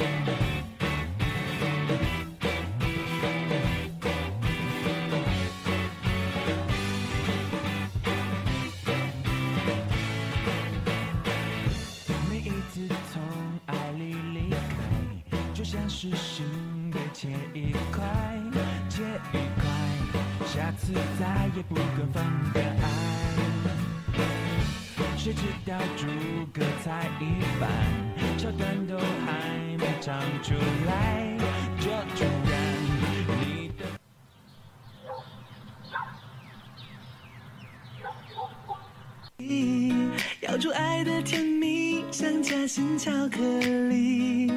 每一次从爱里离开就像是心被切一块切一块下次再也不敢放的爱谁知道诸葛才一般炒蛋都唱出来，这突然你的。咬住爱的甜蜜，像夹心巧克力，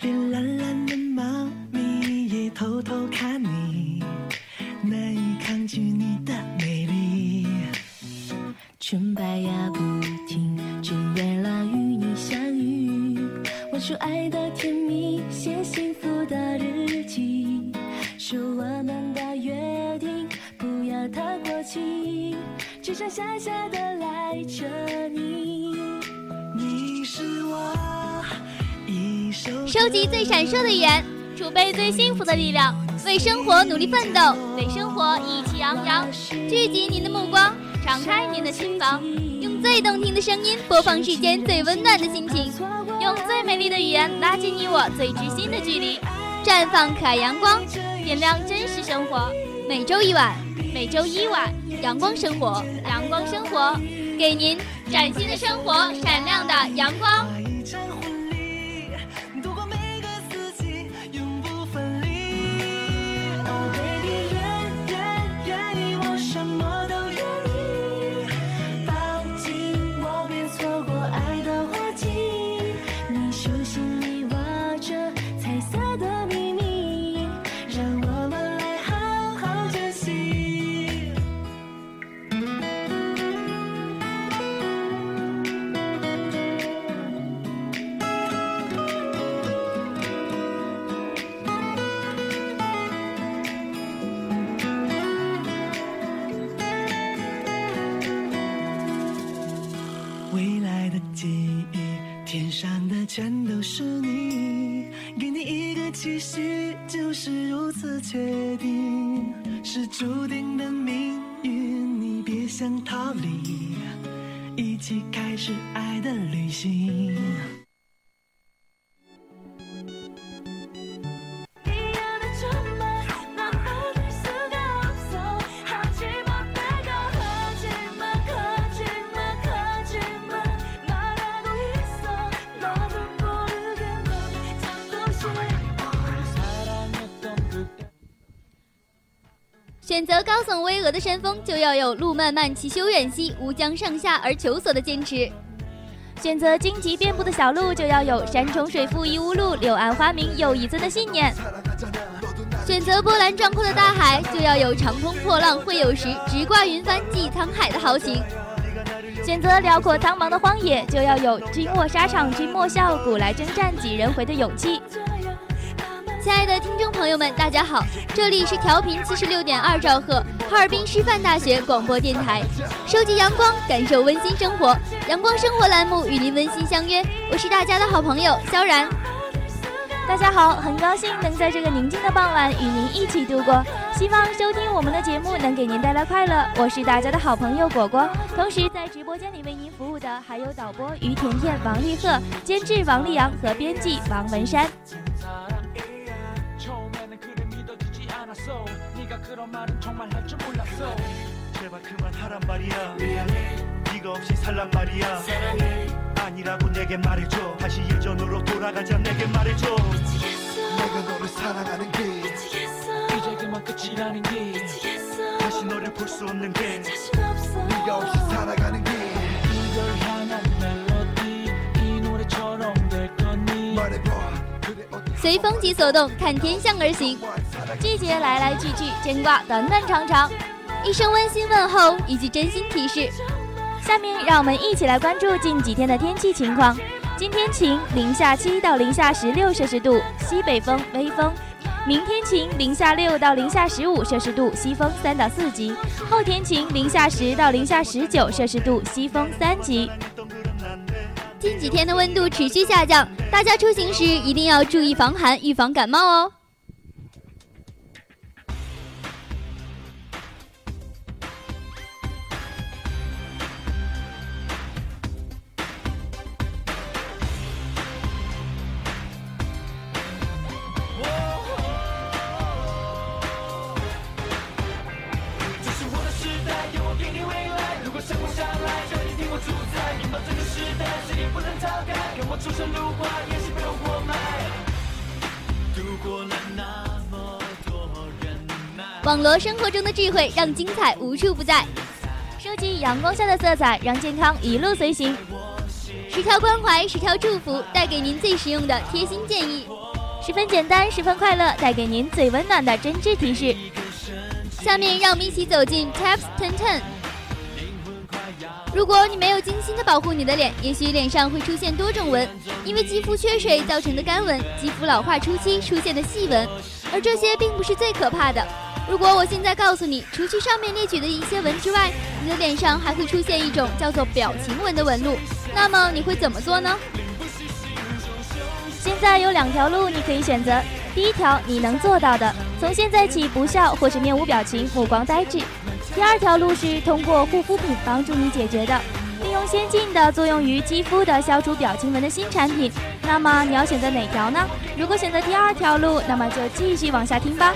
连懒懒的猫咪也偷偷看你，难以抗拒你的美丽。纯白呀不停，只为了与你相遇。我说爱的甜蜜，写幸福的日记，说我们的约定不要太过期，只剩下下的赖着你。你是我一首收集最闪烁的语言，储备最幸福的力量，为生活努力奋斗，为生活意气昂扬。聚集您的目光，敞开您的心房，用最动听的声音播放世间最温暖的心情，美丽的语言拉近你我最知心的距离，绽放可爱阳光，点亮真实生活。每周一晚，每周一晚，阳光生活，阳光生活，给您崭新的生活，闪亮的阳光。注定的命运，你别想逃离，选择高耸巍峨的山峰，就要有路漫漫其修远兮，吾将上下而求索的坚持；选择荆棘遍布的小路，就要有山重水复疑无路，柳暗花明又一村的信念；选择波澜壮阔的大海，就要有长风破浪会有时，直挂云帆济沧海的豪情；选择辽阔苍茫的荒野，就要有君卧沙场君莫笑，古来征战几人回的勇气。亲爱的听众朋友们，大家好，这里是调频七十六点二兆赫，哈尔滨师范大学广播电台，收集阳光，感受温馨生活，阳光生活栏目与您温馨相约，我是大家的好朋友萧然。大家好，很高兴能在这个宁静的傍晚与您一起度过，希望收听我们的节目能给您带来快乐。我是大家的好朋友果果，同时在直播间里为您服务的还有导播于甜甜、王丽赫，监制王立阳和编辑王文山。 믿어지지 않았어 네가 그런 말은 정말 할 줄 몰랐어 제발 그만하란 말이야 미안해 네가 없이 살란 말이야 사랑해 아니라고 내게 말해줘 다시 예전으로 돌아가자 내게 말해줘 내가 너를 사랑하는 게 이제 그만 끝이라는 게 다시 너를 볼 수 없는 게 네가 없이 살아가는 게 이걸 향한 멜로디 이 노래처럼 될 거니 말해봐 그래 어디 随风即所动，看天象而行。 季节来来去去牵挂短短长长一声温馨问候以及真心提示。下面让我们一起来关注近几天的天气情况。今天晴零下七到零下十六摄氏度西北风微风。明天晴零下六到零下十五摄氏度西风三到四级。后天晴零下十到零下十九摄氏度西风三级。近几天的温度持续下降大家出行时一定要注意防寒预防感冒哦。我出神入化，也是被我活埋。度过了那么多忍耐。网罗生活中的智慧，让精彩无处不在。收集阳光下的色彩，让健康一路随行。十条关怀，十条祝福，带给您最实用的贴心建议。十分简单，十分快乐，带给您最温暖的真挚提示。下面让我们一起走进 Taps Ten Ten。如果你没有精心的保护你的脸，也许脸上会出现多种纹，因为肌肤缺水造成的干纹，肌肤老化初期出现的细纹，而这些并不是最可怕的。如果我现在告诉你，除去上面列举的一些纹之外，你的脸上还会出现一种叫做表情纹的纹路，那么你会怎么做呢？现在有两条路你可以选择。第一条，你能做到的，从现在起不笑或是面无表情、目光呆滞。第二条路是通过护肤品帮助你解决的，利用先进的作用于肌肤的消除表情纹的新产品。那么你要选择哪条呢？如果选择第二条路，那么就继续往下听吧。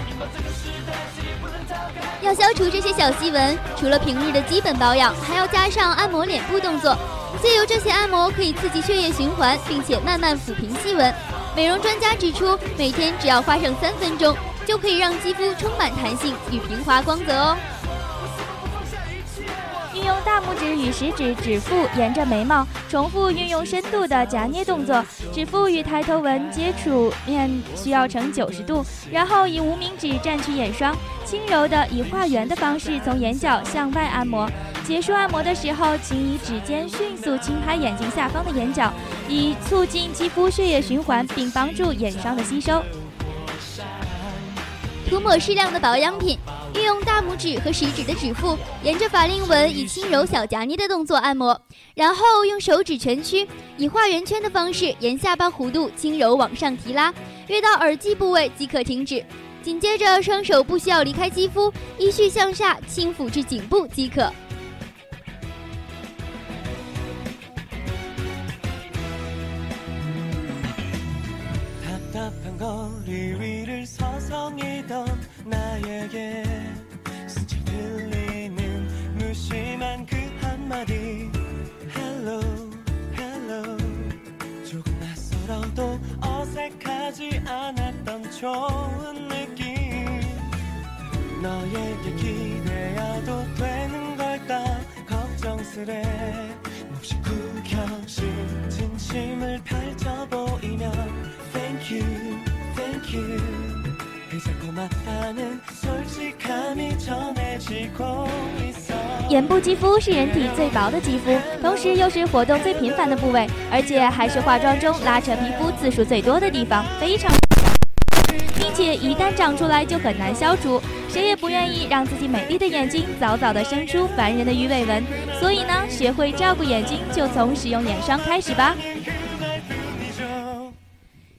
要消除这些小细纹，除了平日的基本保养，还要加上按摩脸部动作。借由这些按摩，可以刺激血液循环，并且慢慢抚平细纹。美容专家指出，每天只要花上三分钟，就可以让肌肤充满弹性与平滑光泽哦。运用大拇指与食指指腹沿着眉毛，重复运用深度的夹捏动作，指腹与抬头纹接触面需要呈九十度，然后以无名指蘸取眼霜，轻柔的以画圆的方式从眼角向外按摩。结束按摩的时候，请以指尖迅速轻拍眼睛下方的眼角，以促进肌肤血液循环，并帮助眼霜的吸收。涂抹适量的保养品，运用大拇指和食指的指腹，沿着法令纹以轻柔小夹捏的动作按摩，然后用手指蜷曲，以画圆圈的方式沿下巴弧度轻柔往上提拉，约到耳际部位即可停止。紧接着，双手不需要离开肌肤，依序向下轻抚至颈部即可。 답답한 거리 서성이던 나에게 스쳐 들리는 무심한 그 한마디. Hello, hello. 조금 낯설어도 어색하지 않았던 좋은 느낌. 너에게 기대어도 되는 걸까? 걱정스레 몹시 구겨진 진심을 펼쳐 보이면 Thank you, thank you 眼部肌肤是人体最薄的肌肤，同时又是活动最频繁的部位，而且还是化妆中拉扯皮肤次数最多的地方，非常，并且一旦长出来就很难消除。谁也不愿意让自己美丽的眼睛早早的生出烦人的鱼尾纹，所以呢，学会照顾眼睛就从使用眼霜开始吧。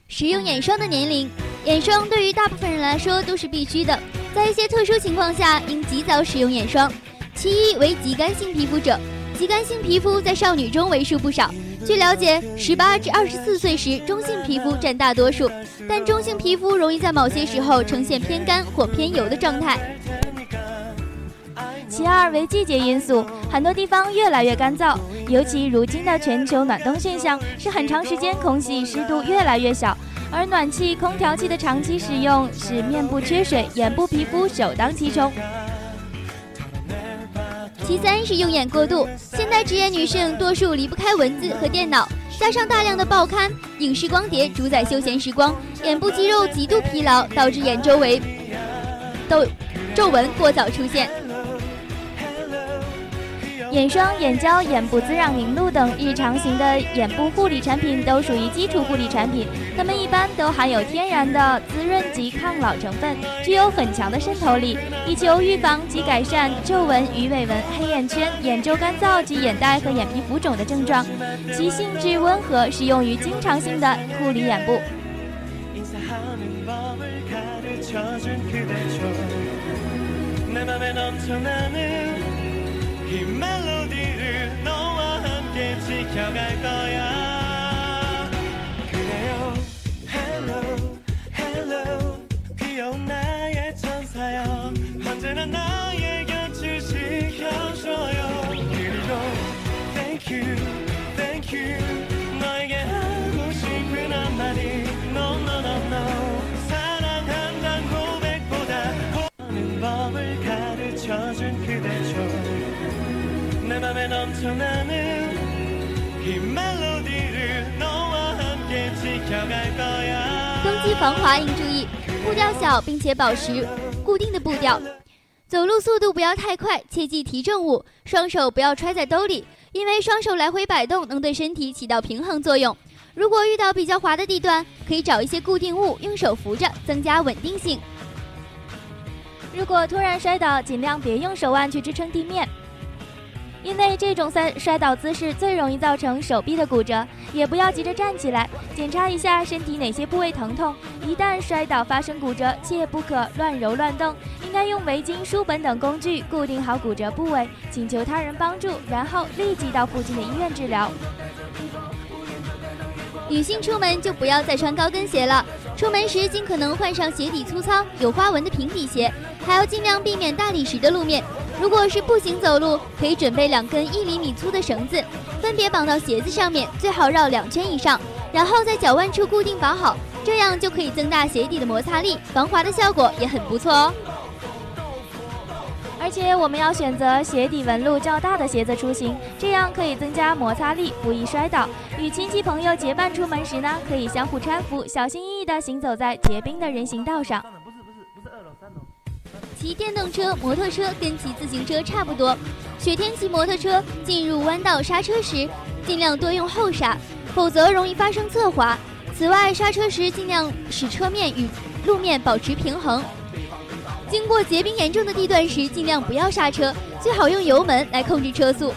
使用眼霜的年龄，眼霜对于大部分人来说都是必须的，在一些特殊情况下应及早使用眼霜。其一为极干性皮肤者，极干性皮肤在少女中为数不少。据了解，十八至二十四岁时，中性皮肤占大多数，但中性皮肤容易在某些时候呈现偏干或偏油的状态。其二为季节因素，很多地方越来越干燥，尤其如今的全球暖冬现象，是很长时间空气湿度越来越小，而暖气、空调器的长期使用，使面部缺水，眼部皮肤首当其冲。其三是用眼过度，现代职业女性多数离不开文字和电脑，加上大量的报刊、影视光碟主宰休闲时光，眼部肌肉极度疲劳，导致眼周围痘皱纹过早出现。眼霜、眼胶、眼部滋养凝露等日常型的眼部护理产品都属于基础护理产品，它们一般都含有天然的滋润及抗老成分，具有很强的渗透力，以求预防及改善皱纹、鱼尾纹、黑眼圈、眼周干燥及眼袋和眼皮浮肿的症状。其性质温和，适用于经常性的护理眼部。 이 멜로디를 너와 함께 지켜갈 거야. 그래요. Hello Hello. 귀여운 나의 천사여. 언제나 나의 곁을 지켜줘요. 그리고 Thank you Thank you. 너에게 하고 싶은 한마디. No no no no. 사랑한단 고백보다 하는 법을 가르쳐준 내 맘에 넘쳐나는 이 멜로디를 너와 함께 지켜갈 거야 冬季防滑应注意，步调小并且保持固定的步调，走路速度不要太快，切忌提重物，双手不要揣在兜里，因为双手来回摆动能对身体起到平衡作用。如果遇到比较滑的地段，可以找一些固定物，用手扶着，增加稳定性。如果突然摔倒，尽量别用手腕去支撑地面， 因为这种三摔倒姿势最容易造成手臂的骨折。也不要急着站起来，检查一下身体哪些部位疼痛。一旦摔倒发生骨折，切不可乱揉乱动，应该用围巾、书本等工具固定好骨折部位，请求他人帮助，然后立即到附近的医院治疗。女性出门就不要再穿高跟鞋了，出门时尽可能换上鞋底粗糙、有花纹的平底鞋，还要尽量避免大理石的路面。如果是步行走路，可以准备两根一厘米粗的绳子，分别绑到鞋子上面，最好绕两圈以上，然后在脚腕处固定绑好，这样就可以增大鞋底的摩擦力，防滑的效果也很不错哦。而且我们要选择鞋底纹路较大的鞋子出行，这样可以增加摩擦力，不易摔倒。与亲戚朋友结伴出门时呢，可以相互搀扶，小心翼翼地行走在结冰的人行道上。不是不是不是二楼三楼骑电动车、摩托车跟骑自行车差不多，雪天骑摩托车进入弯道刹车时，尽量多用后刹，否则容易发生侧滑。此外，刹车时尽量使车面与路面保持平衡。经过结冰严重的地段时，尽量不要刹车，最好用油门来控制车速。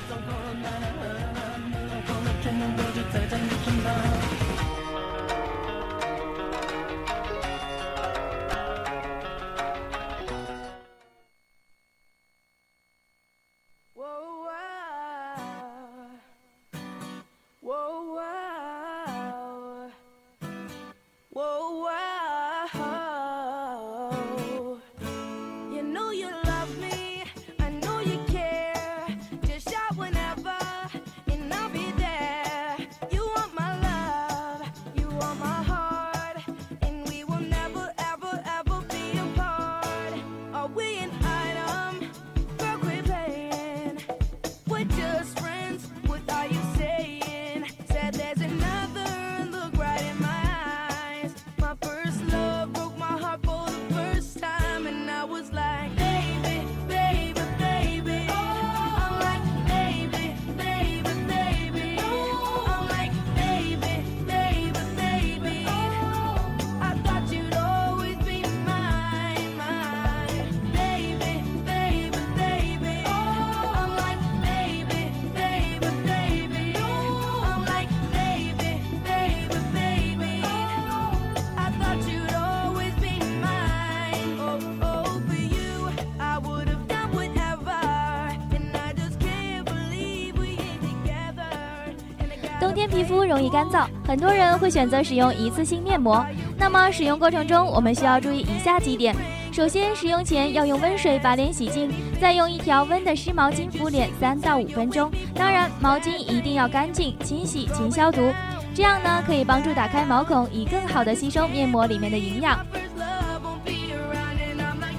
容易干燥，很多人会选择使用一次性面膜。那么使用过程中，我们需要注意以下几点：首先，使用前要用温水把脸洗净，再用一条温的湿毛巾敷脸三到五分钟。当然，毛巾一定要干净、清洗、勤消毒，这样呢可以帮助打开毛孔，以更好的吸收面膜里面的营养。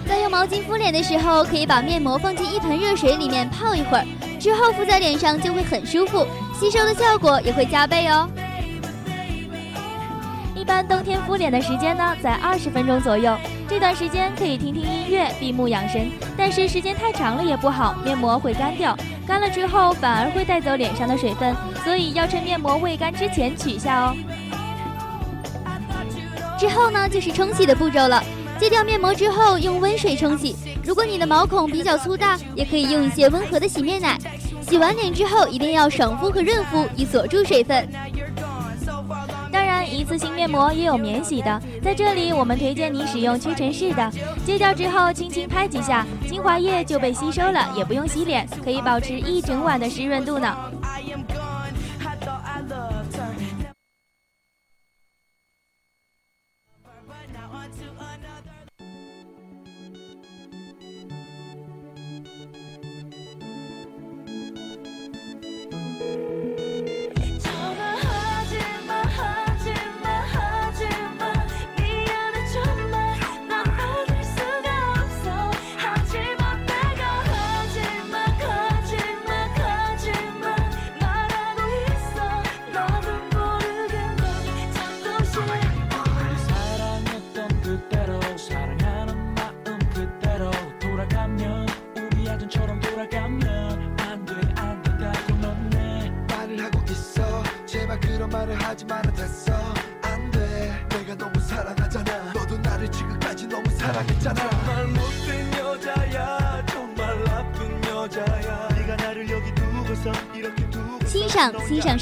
在用毛巾敷脸的时候，可以把面膜放进一盆热水里面泡一会儿，之后敷在脸上就会很舒服，吸收的效果也会加倍哦。一般冬天敷脸的时间呢，在二十分钟左右。这段时间可以听听音乐，闭目养神。但是时间太长了也不好，面膜会干掉，干了之后反而会带走脸上的水分，所以要趁面膜未干之前取下哦。之后呢，就是冲洗的步骤了。揭掉面膜之后，用温水冲洗。如果你的毛孔比较粗大，也可以用一些温和的洗面奶。洗完脸之后，一定要爽肤和润肤，以锁住水分。当然，一次性面膜也有免洗的，在这里我们推荐你使用屈臣氏的。揭掉之后，轻轻拍几下，精华液就被吸收了，也不用洗脸，可以保持一整晚的湿润度呢。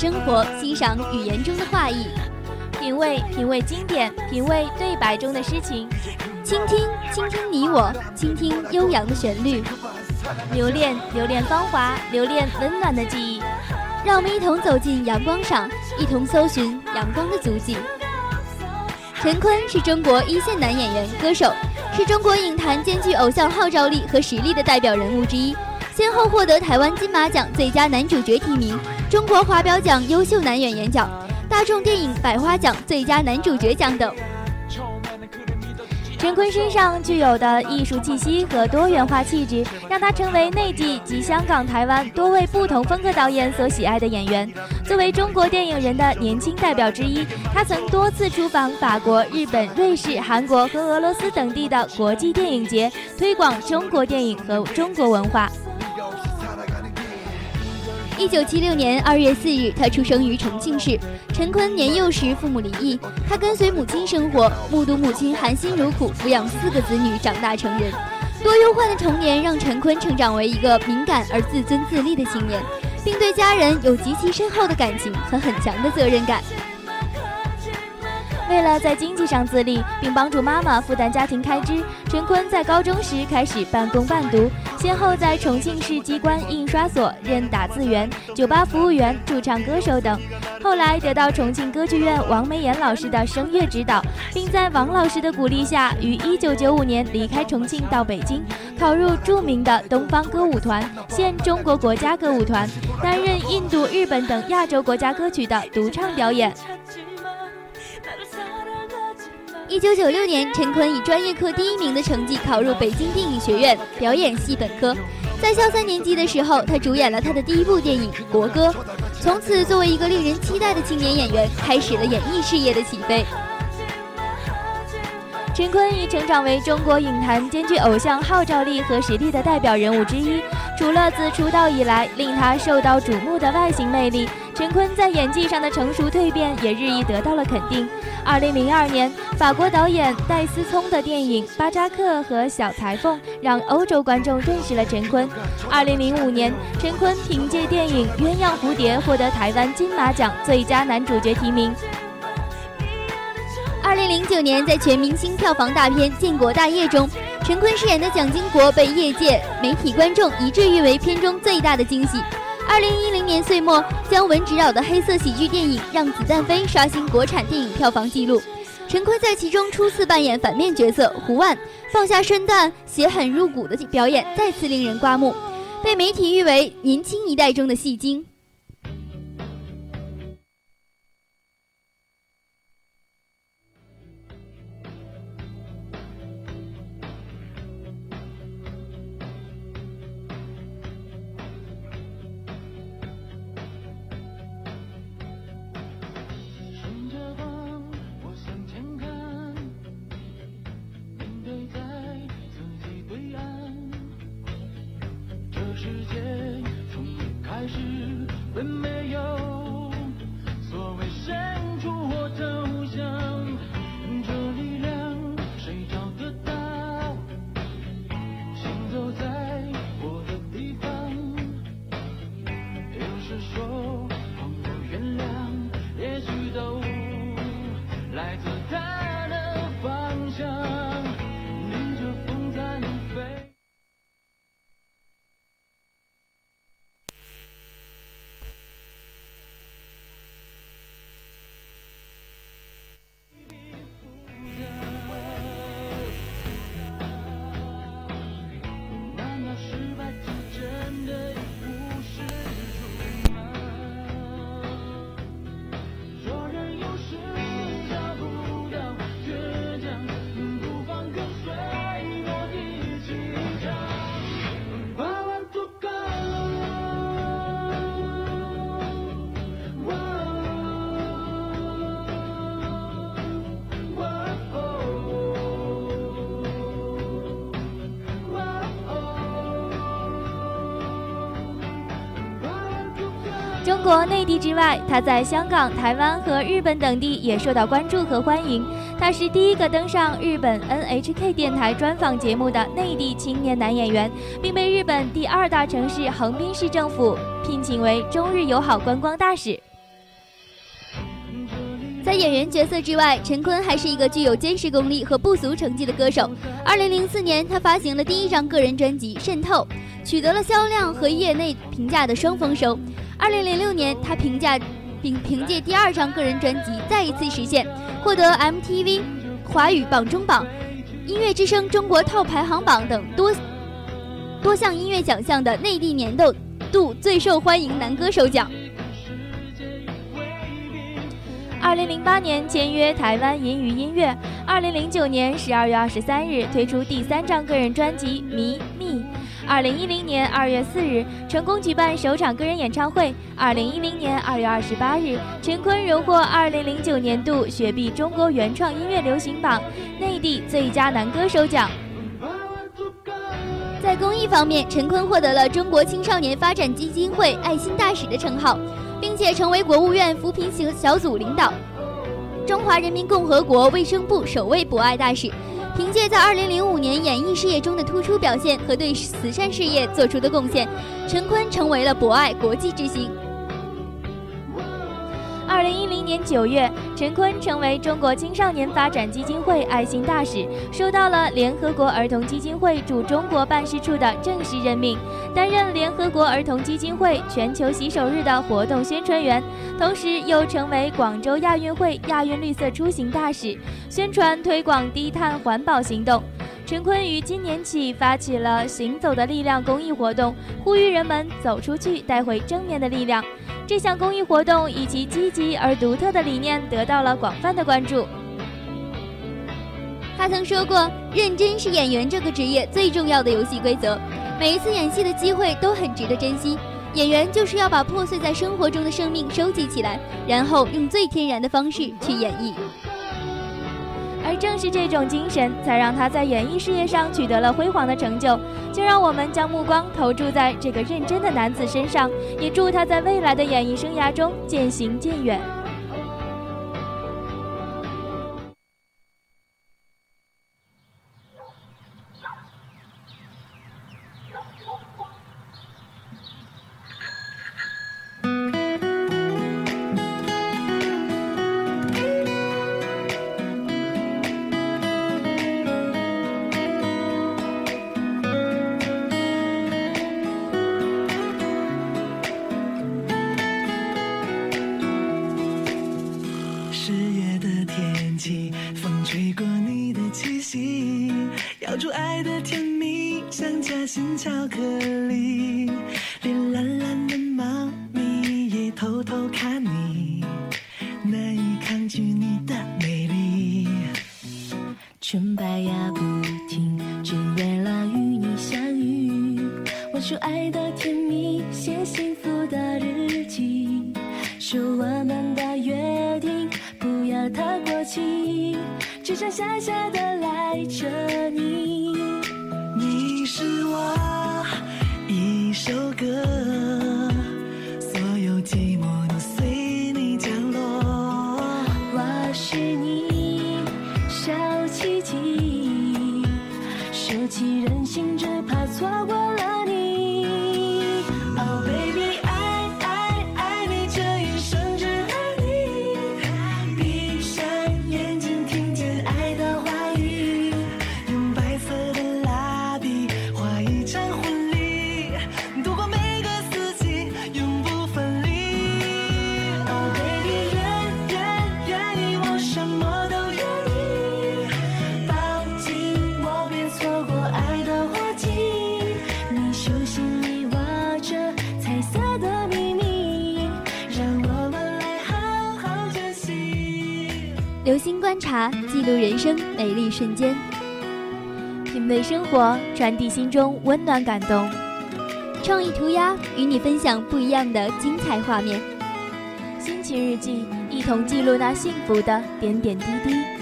生活，欣赏语言中的画意，品味品味经典，品味对白中的诗情，倾听倾听你我，倾听悠扬的旋律，留恋留恋芳华，留恋温暖的记忆。让我们一同走进阳光上，一同搜寻阳光的足迹。陈坤是中国一线男演员、歌手，是中国影坛兼具偶像号召力和实力的代表人物之一，先后获得台湾金马奖最佳男主角提名、中国华表奖优秀男演员奖、大众电影百花奖最佳男主角奖等。陈坤身上具有的艺术气息和多元化气质，让他成为内地及香港、台湾多位不同风格导演所喜爱的演员。作为中国电影人的年轻代表之一，他曾多次出访法国、日本、瑞士、韩国和俄罗斯等地的国际电影节，推广中国电影和中国文化。一九七六年二月四日，他出生于重庆市。陈坤年幼时父母离异，他跟随母亲生活，目睹母亲含辛茹苦抚养四个子女长大成人。多忧患的童年让陈坤成长为一个敏感而自尊自立的青年，并对家人有极其深厚的感情和很强的责任感。为了在经济上自立，并帮助妈妈负担家庭开支，陈坤在高中时开始半工半读，先后在重庆市机关印刷所任打字员、酒吧服务员、驻唱歌手等。后来得到重庆歌剧院王梅岩老师的声乐指导，并在王老师的鼓励下，于1995年离开重庆到北京，考入著名的东方歌舞团（现中国国家歌舞团），担任印度、日本等亚洲国家歌曲的独唱表演。一九九六年，陈坤以专业课第一名的成绩考入北京电影学院表演系本科。在校三年级的时候，他主演了他的第一部电影《国歌》，从此作为一个令人期待的青年演员，开始了演艺事业的起飞。陈坤已成长为中国影坛兼具偶像号召力和实力的代表人物之一。除了自出道以来令他受到瞩目的外形魅力，陈坤在演技上的成熟蜕变也日益得到了肯定。二零零二年，法国导演戴思聪的电影《巴扎克和小裁缝》让欧洲观众认识了陈坤。二零零五年，陈坤凭借电影《鸳鸯蝴蝶》获得台湾金马奖最佳男主角提名。二零零九年，在全明星票房大片《建国大业》中，陈坤饰演的蒋经国被业界媒体观众一致誉为片中最大的惊喜。二零一零年岁末，姜文执导的黑色喜剧电影《让子弹飞》刷新国产电影票房纪录，陈坤在其中初次扮演反面角色胡万，放下身段、血狠入骨的表演再次令人刮目，被媒体誉为年轻一代中的戏精。中国内地之外，他在香港、台湾和日本等地也受到关注和欢迎。他是第一个登上日本 NHK 电台专访节目的内地青年男演员，并被日本第二大城市横滨市政府聘请为中日友好观光大使。在演员角色之外，陈坤还是一个具有坚实功力和不俗成绩的歌手。二零零四年，他发行了第一张个人专辑《渗透》，取得了销量和业内评价的双丰收。二零零六年，他评价并凭借第二张个人专辑再一次实现，获得 MTV 华语榜中榜、音乐之声中国 TOP 排行榜等多多项音乐奖项的内地年度度最受欢迎男歌手奖。二零零八年签约台湾银娱音乐，二零零九年十二月二十三日推出第三张个人专辑《迷密》。二零一零年二月四日，成功举办首场个人演唱会。二零一零年二月二十八日，陈坤荣获二零零九年度雪碧中国原创音乐流行榜内地最佳男歌手奖。在公益方面，陈坤获得了中国青少年发展基金会爱心大使的称号，并且成为国务院扶贫小小组领导、中华人民共和国卫生部首位博爱大使。凭借在2005年演艺事业中的突出表现和对慈善事业做出的贡献，陈坤成为了博爱国际之星。二零一零年九月，陈坤成为中国青少年发展基金会爱心大使，收到了联合国儿童基金会驻中国办事处的正式任命，担任联合国儿童基金会全球洗手日的活动宣传员，同时又成为广州亚运会亚运绿色出行大使，宣传推广低碳环保行动。陈坤于今年起发起了“行走的力量”公益活动，呼吁人们走出去，带回正面的力量。这项公益活动以其积极而独特的理念得到了广泛的关注。他曾说过：“认真是演员这个职业最重要的游戏规则，每一次演戏的机会都很值得珍惜。演员就是要把破碎在生活中的生命收集起来，然后用最天然的方式去演绎。”而正是这种精神，才让他在演艺事业上取得了辉煌的成就。就让我们将目光投注在这个认真的男子身上，也祝他在未来的演艺生涯中渐行渐远。心巧克力，连蓝蓝的。观察，记录人生美丽瞬间。品味生活，传递心中温暖感动。创意涂鸦与你分享不一样的精彩画面。心情日记，一同记录那幸福的点点滴滴。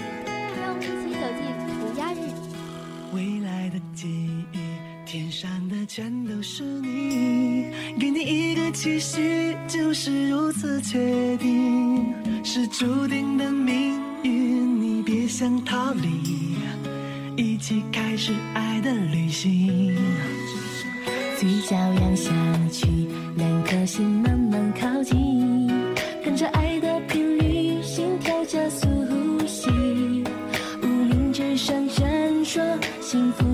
幸福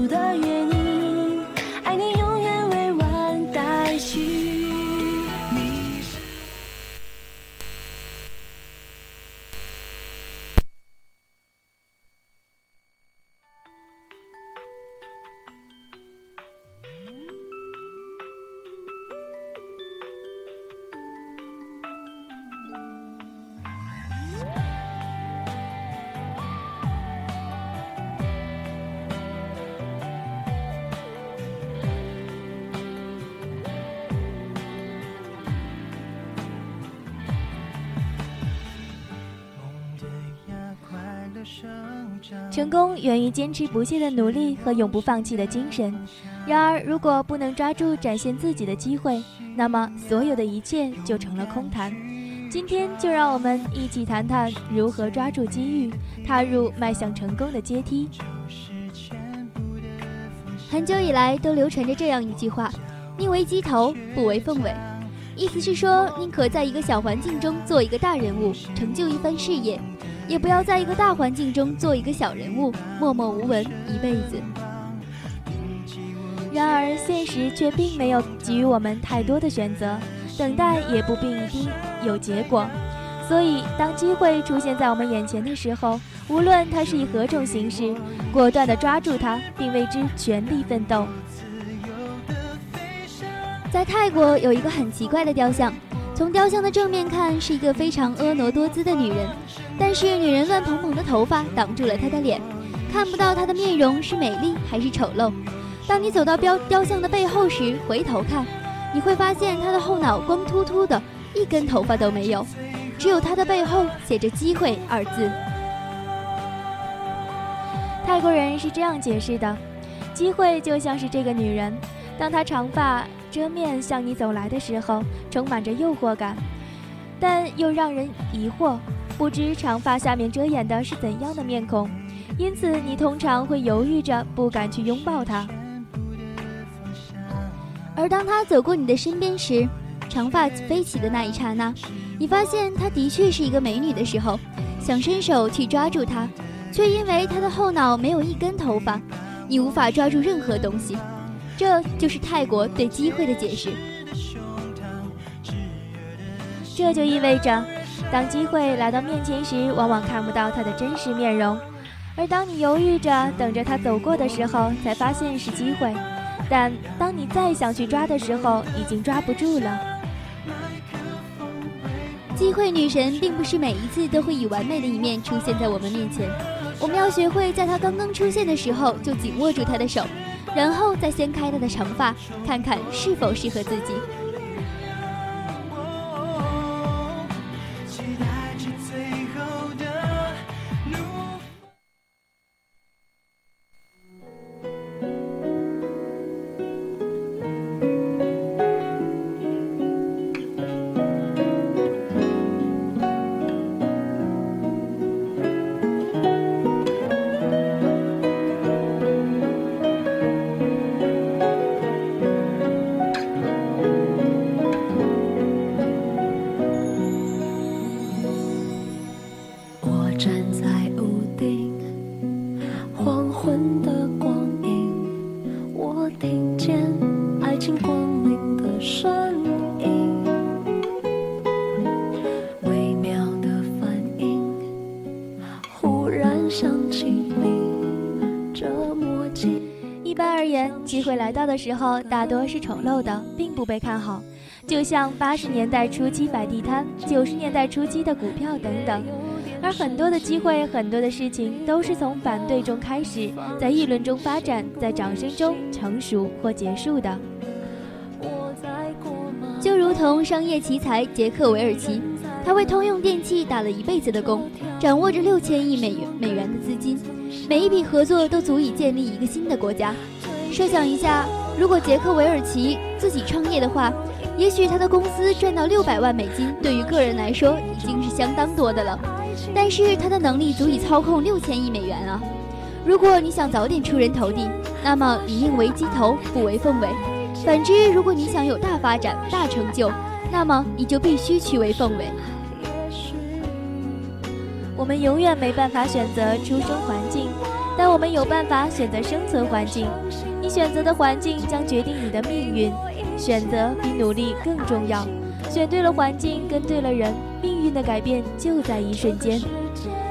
成功源于坚持不懈的努力和永不放弃的精神。然而，如果不能抓住展现自己的机会，那么所有的一切就成了空谈。今天就让我们一起谈谈如何抓住机遇，踏入迈向成功的阶梯。很久以来都流传着这样一句话：“宁为鸡头，不为凤尾。”意思是说，宁可在一个小环境中做一个大人物，成就一番事业，也不要在一个大环境中做一个小人物，默默无闻一辈子。然而，现实却并没有给予我们太多的选择，等待也不必一定有结果。所以，当机会出现在我们眼前的时候，无论它是以何种形式，果断地抓住它，并为之全力奋斗。在泰国有一个很奇怪的雕像，从雕像的正面看是一个非常婀娜多姿的女人，但是女人乱蓬蓬的头发挡住了她的脸，看不到她的面容是美丽还是丑陋。当你走到雕雕像的背后时，回头看，你会发现她的后脑光秃秃的，一根头发都没有，只有她的背后写着“机会”二字。泰国人是这样解释的：机会就像是这个女人，当她长发遮面向你走来的时候，充满着诱惑感，但又让人疑惑，不知长发下面遮掩的是怎样的面孔，因此你通常会犹豫着不敢去拥抱她。而当她走过你的身边时，长发飞起的那一刹那，你发现她的确是一个美女的时候，想伸手去抓住她，却因为她的后脑没有一根头发，你无法抓住任何东西。这就是泰国对机会的解释。这就意味着，当机会来到面前时，往往看不到它的真实面容；而当你犹豫着等着它走过的时候，才发现是机会。但当你再想去抓的时候，已经抓不住了。机会女神并不是每一次都会以完美的一面出现在我们面前，我们要学会在她刚刚出现的时候就紧握住她的手。然后再掀开她的长发，看看是否适合自己。到的时候，大多是丑陋的，并不被看好。就像八十年代初期摆地摊，九十年代初期的股票等等。而很多的机会，很多的事情，都是从反对中开始，在议论中发展，在掌声中成熟或结束的。就如同商业奇才杰克·韦尔奇，他为通用电气打了一辈子的工，掌握着六千亿美元美元的资金，每一笔合作都足以建立一个新的国家。设想一下，如果杰克·韦尔奇自己创业的话，也许他的公司赚到六百万美金，对于个人来说已经是相当多的了。但是他的能力足以操控六千亿美元啊！如果你想早点出人头地，那么你宁为鸡头不为凤尾。反之，如果你想有大发展、大成就，那么你就必须去为凤尾。我们永远没办法选择出生环境，但我们有办法选择生存环境。你选择的环境将决定你的命运，选择比努力更重要。选对了环境，跟对了人，命运的改变就在一瞬间。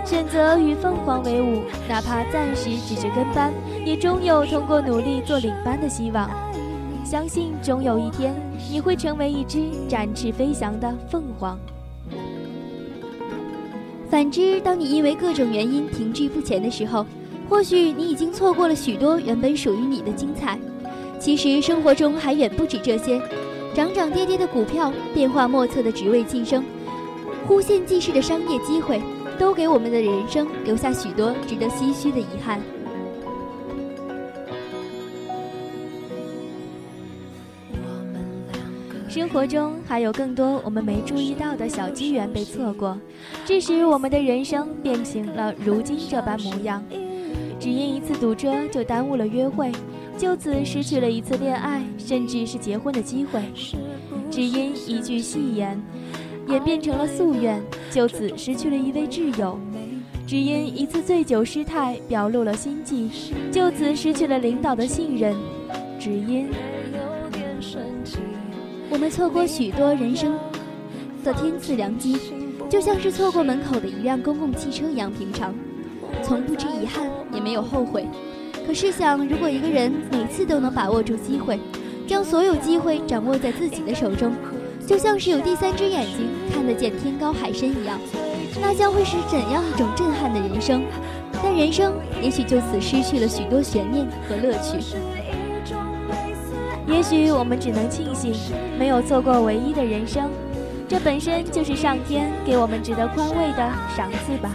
选择与凤凰为伍，哪怕暂时只是跟班，也终有通过努力做领班的希望。相信终有一天，你会成为一只展翅飞翔的凤凰。反之，当你因为各种原因停滞不前的时候，或许你已经错过了许多原本属于你的精彩。其实生活中还远不止这些，涨涨跌跌的股票，变化莫测的职位晋升，忽现即逝的商业机会，都给我们的人生留下许多值得唏嘘的遗憾。生活中还有更多我们没注意到的小机缘被错过，致使我们的人生变形了如今这般模样。只因一次堵车就耽误了约会，就此失去了一次恋爱，甚至是结婚的机会。只因一句戏言，演变成了夙愿，就此失去了一位挚友。只因一次醉酒失态，表露了心迹，就此失去了领导的信任。只因。我们错过许多人生的天赐良机，就像是错过门口的一辆公共汽车一样平常，从不知遗憾，也没有后悔。可试想，如果一个人每次都能把握住机会，将所有机会掌握在自己的手中，就像是有第三只眼睛看得见天高海深一样，那将会是怎样一种震撼的人生？但人生也许就此失去了许多悬念和乐趣。也许我们只能庆幸，没有错过唯一的人生，这本身就是上天给我们值得宽慰的赏赐吧。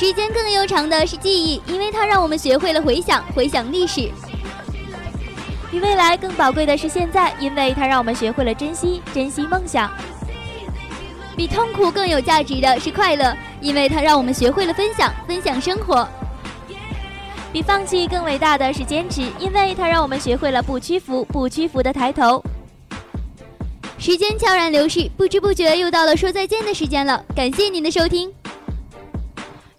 时间更悠长的是记忆，因为它让我们学会了回想，回想历史；比未来更宝贵的是现在，因为它让我们学会了珍惜，珍惜梦想；比痛苦更有价值的是快乐，因为它让我们学会了分享，分享生活；比放弃更伟大的是坚持，因为它让我们学会了不屈服，不屈服的抬头。时间悄然流逝，不知不觉又到了说再见的时间了，感谢您的收听。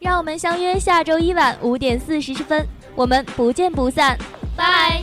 让我们相约下周一晚五点四十分，我们不见不散，拜。